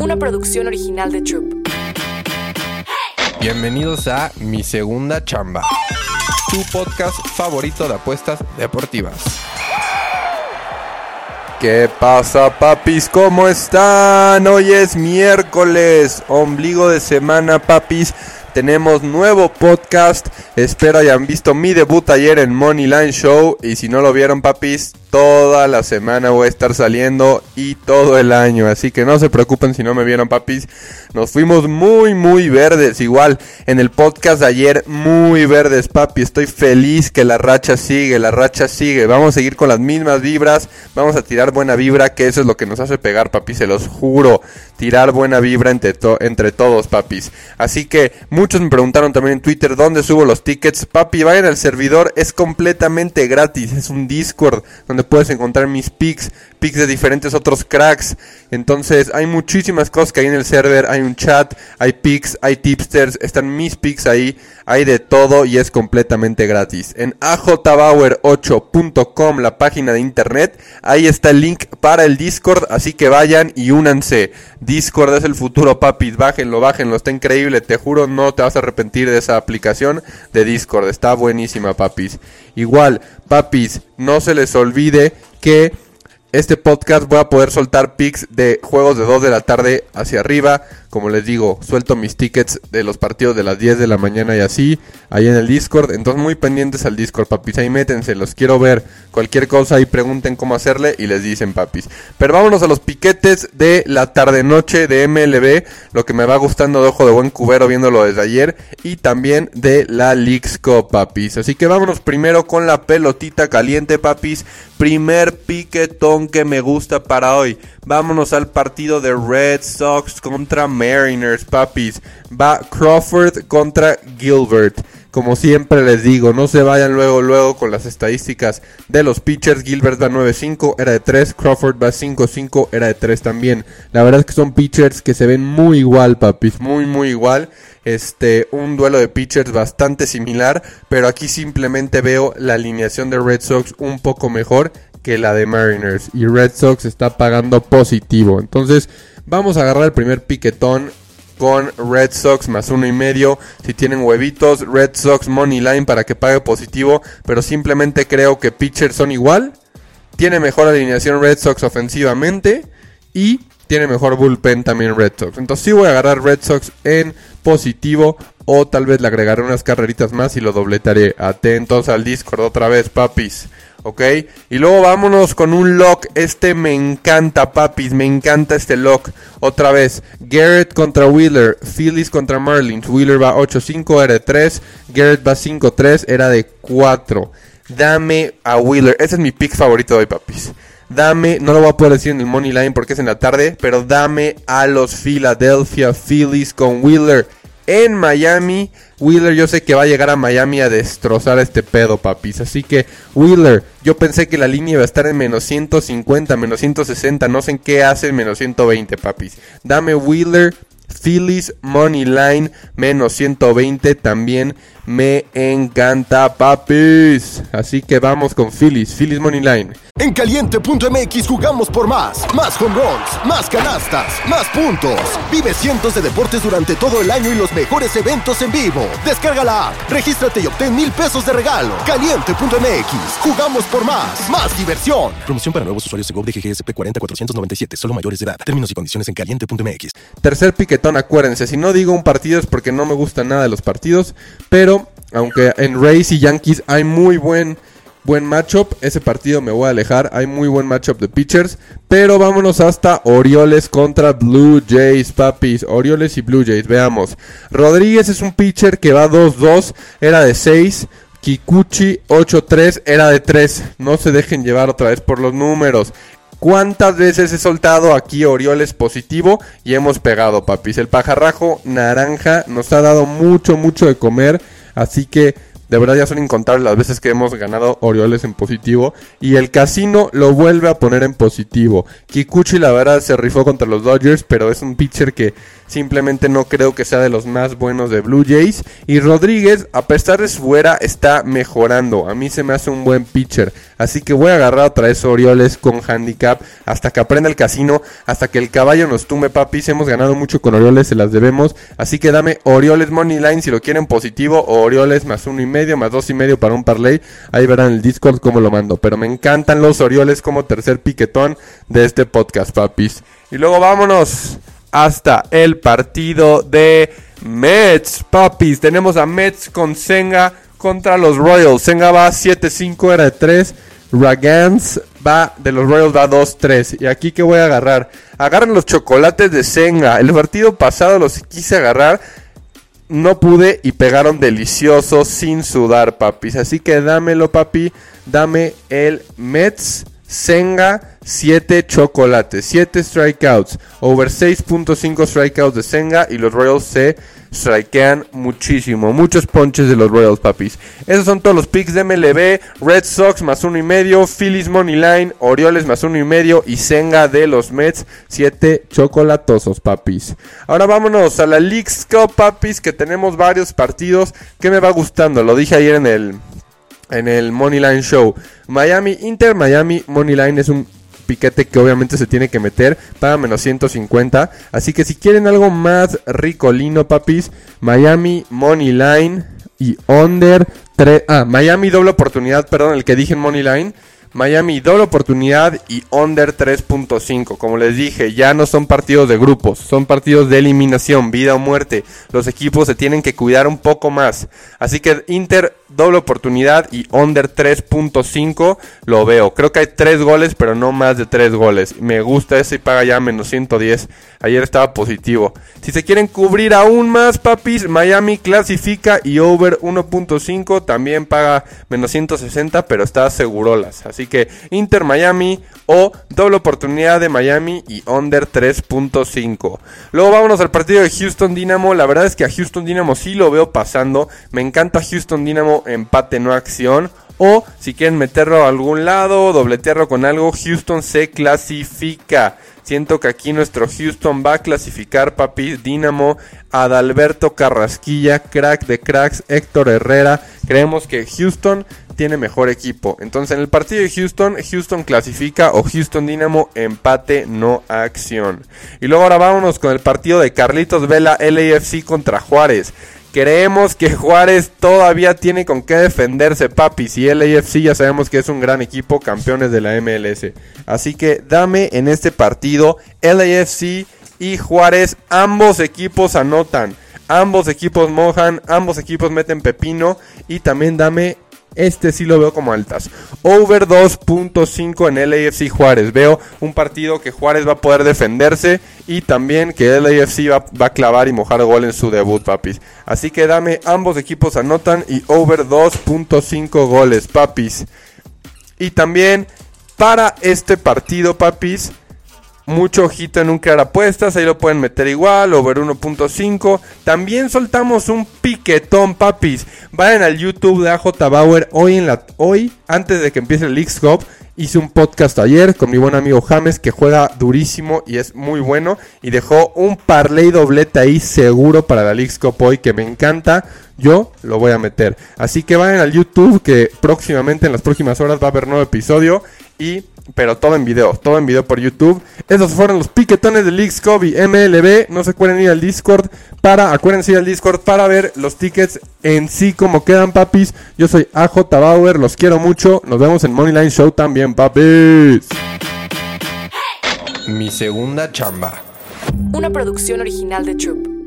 una producción original de Troop. Bienvenidos a Mi Segunda Chamba, tu podcast favorito de apuestas deportivas. ¿Qué pasa, papis? ¿Cómo están? Hoy es miércoles, ombligo de semana, papis. Tenemos nuevo podcast. Espero hayan visto mi debut ayer en Money Line Show. Y si no lo vieron, papis, toda la semana voy a estar saliendo y todo el año. Así que no se preocupen si no me vieron, papis. Nos fuimos muy, muy verdes. Igual en el podcast de ayer, muy verdes, papi. Estoy feliz que la racha sigue, la racha sigue. Vamos a seguir con las mismas vibras. Vamos a tirar buena vibra, que eso es lo que nos hace pegar, papi. Se los juro. Tirar buena vibra entre, entre todos, papis. Así que muchos me preguntaron también en Twitter dónde subo los tickets. Papi, vayan al servidor. Es completamente gratis. Es un Discord donde puedes encontrar mis picks, picks de diferentes otros cracks. Entonces hay muchísimas cosas que hay en el server, hay un chat, hay picks, hay tipsters, están mis picks ahí, hay de todo y es completamente gratis. En ajbauer8.com, la página de internet, ahí está el link para el Discord, así que vayan y únanse. Discord es el futuro, papis, bájenlo, bájenlo, está increíble, te juro no te vas a arrepentir de esa aplicación de Discord, está buenísima, papis. Igual, papis, no se les olvide que este podcast voy a poder soltar pics de juegos de 2 de la tarde hacia arriba. Como les digo, suelto mis tickets de los partidos de las 10 de la mañana y así, ahí en el Discord. Entonces muy pendientes al Discord, papis. Ahí métense, los quiero ver. Cualquier cosa ahí pregunten cómo hacerle y les dicen, papis. Pero vámonos a los piquetes de la tarde-noche de MLB. Lo que me va gustando de ojo de buen cubero viéndolo desde ayer. Y también de la Leagues Cup, papis. Así que vámonos primero con la pelotita caliente, papis. Primer piquetón que me gusta para hoy. Vámonos al partido de Red Sox contra Mariners, papis. Va Crawford contra Gilbert. Como siempre les digo, no se vayan luego, luego con las estadísticas de los pitchers. Gilbert va 9-5, era de 3. Crawford va 5-5, era de 3 también. La verdad es que son pitchers que se ven muy igual, papis. Muy, muy igual. Este, un duelo de pitchers bastante similar. Pero aquí simplemente veo la alineación de Red Sox un poco mejor que la de Mariners. Y Red Sox está pagando positivo. Entonces, vamos a agarrar el primer piquetón con Red Sox más uno y medio. Si tienen huevitos, Red Sox Money Line para que pague positivo. Pero simplemente creo que pitchers son igual. Tiene mejor alineación Red Sox ofensivamente. Y tiene mejor bullpen también Red Sox. Entonces sí voy a agarrar Red Sox en positivo. O tal vez le agregaré unas carreritas más y lo dobletaré. Atentos al Discord otra vez, papis. ¿Ok? Y luego vámonos con un lock. Este me encanta, papis, me encanta este lock. Otra vez, Garrett contra Wheeler, Phillies contra Marlins. Wheeler va 8-5, era de 3. Garrett va 5-3, era de 4. Dame a Wheeler. Ese es mi pick favorito de hoy, papis. Dame, no lo voy a poder decir en el Money Line porque es en la tarde, pero dame a los Philadelphia Phillies con Wheeler en Miami. Wheeler yo sé que va a llegar a Miami a destrozar este pedo, papis. Así que Wheeler, yo pensé que la línea iba a estar en menos 150, menos 160. No sé en qué hace menos 120, papis. Dame Wheeler, Phillies, Money Line, menos 120 también me encanta, papis. Así que vamos con Phillies, Phillies Money Line. En caliente.mx jugamos por más. Más home runs, más canastas, más puntos. Vive cientos de deportes durante todo el año y los mejores eventos en vivo. Descarga la app, regístrate y obtén mil pesos de regalo. Caliente.mx, jugamos por más. Más diversión. Promoción para nuevos usuarios de GOV de GGSP 40497, solo mayores de edad. Términos y condiciones en caliente.mx. Tercer acuérdense. Si no digo un partido es porque no me gusta nada de los partidos. Pero aunque en Rays y Yankees hay muy buen buen matchup. Ese partido me voy a alejar. Hay muy buen matchup de pitchers. Pero vámonos hasta Orioles contra Blue Jays, papis. Orioles y Blue Jays, veamos. Rodríguez es un pitcher que va 2-2. Era de 6. Kikuchi 8-3 era de 3. No se dejen llevar otra vez por los números. ¿Cuántas veces he soltado aquí Orioles positivo y hemos pegado, papis? El pajarrajo naranja nos ha dado mucho, mucho de comer. Así que De verdad ya son incontables las veces que hemos ganado Orioles en positivo. Y el casino lo vuelve a poner en positivo. Kikuchi la verdad se rifó contra los Dodgers, pero es un pitcher que simplemente no creo que sea de los más buenos de Blue Jays. Y Rodríguez, a pesar de su era, está mejorando. A mí se me hace un buen pitcher. Así que voy a agarrar otra vez Orioles con handicap hasta que aprenda el casino, hasta que el caballo nos tumbe, papis. Hemos ganado mucho con Orioles, se las debemos. Así que dame Orioles Money Line si lo quieren positivo o Orioles más uno y medio, más dos y medio para un parlay. Ahí verán el Discord cómo lo mando. Pero me encantan los Orioles como tercer piquetón de este podcast, papis. Y luego vámonos hasta el partido de Mets, papis. Tenemos a Mets con Senga contra los Royals. Senga va 7-5, era de 3. Ragans va de los Royals va 2-3. Y aquí que voy a agarrar. Agarran los chocolates de Senga. El partido pasado los quise agarrar. No pude y pegaron deliciosos sin sudar, papis. Así que dámelo, papi. Dame el Mets Senga 7 chocolates, 7 strikeouts, over 6.5 strikeouts de Senga y los Royals se strikean muchísimo, muchos ponches de los Royals, papis. Esos son todos los picks de MLB, Red Sox más uno y medio, Phillies Money Line, Orioles más uno y medio y Senga de los Mets, 7 chocolatosos, papis. Ahora vámonos a la League's Cup, papis, que tenemos varios partidos que me va gustando, lo dije ayer en el en el Moneyline Show. Miami, Inter Miami Moneyline es un piquete que obviamente se tiene que meter para menos 150. Así que si quieren algo más ricolino, papis, Miami Moneyline y under 3. Ah, Miami doble oportunidad, perdón, el que dije en Moneyline. Miami doble oportunidad y under 3.5. Como les dije, ya no son partidos de grupos, son partidos de eliminación, vida o muerte. Los equipos se tienen que cuidar un poco más. Así que Inter doble oportunidad y under 3.5 lo veo. Creo que hay 3 goles, pero no más de 3 goles. Me gusta ese y paga ya menos 110. Ayer estaba positivo. Si se quieren cubrir aún más, papis, Miami clasifica y over 1.5 también paga menos 160, pero está segurolas. Así que Inter Miami o doble oportunidad de Miami y under 3.5. Luego vámonos al partido de Houston Dynamo. La verdad es que a Houston Dynamo sí lo veo pasando. Me encanta Houston Dynamo empate no acción. O si quieren meterlo a algún lado, dobletearlo con algo, Houston se clasifica. Siento que aquí nuestro Houston va a clasificar, papi. Dinamo, Adalberto Carrasquilla, crack de cracks, Héctor Herrera. Creemos que Houston tiene mejor equipo. Entonces en el partido de Houston, Houston clasifica o Houston Dinamo empate no acción. Y luego ahora vámonos con el partido de Carlitos Vela LAFC contra Juárez. Creemos que Juárez todavía tiene con qué defenderse, papi. Si el AFC ya sabemos que es un gran equipo, campeones de la MLS. Así que dame en este partido LAFC y Juárez. Ambos equipos anotan. Ambos equipos mojan. Ambos equipos meten pepino. Y también dame este sí lo veo como altas. Over 2.5 en el AFC Juárez. Veo un partido que Juárez va a poder defenderse y también que el AFC va, va, a clavar y mojar gol en su debut, papis. Así que dame, ambos equipos anotan y over 2.5 goles, papis. Y también para este partido, papis, mucho ojito en un crear apuestas, ahí lo pueden meter igual, over 1.5. También soltamos un piquetón, papis. Vayan al YouTube de AJ Bauer hoy en la hoy antes de que empiece el League Cup. Hice un podcast ayer con mi buen amigo James que juega durísimo y es muy bueno y dejó un parlay doblete ahí seguro para la League Cup hoy que me encanta. Yo lo voy a meter. Así que vayan al YouTube que próximamente en las próximas horas va a haber nuevo episodio y pero todo en video, todo en video por YouTube. Esos fueron los piquetones de League Scobie MLB. No se acuerden ir al Discord para, acuérdense ir al Discord para ver los tickets en sí como quedan, papis. Yo soy AJ Bauer, los quiero mucho. Nos vemos en Moneyline Show también, papis. Mi segunda chamba. Una producción original de Troop.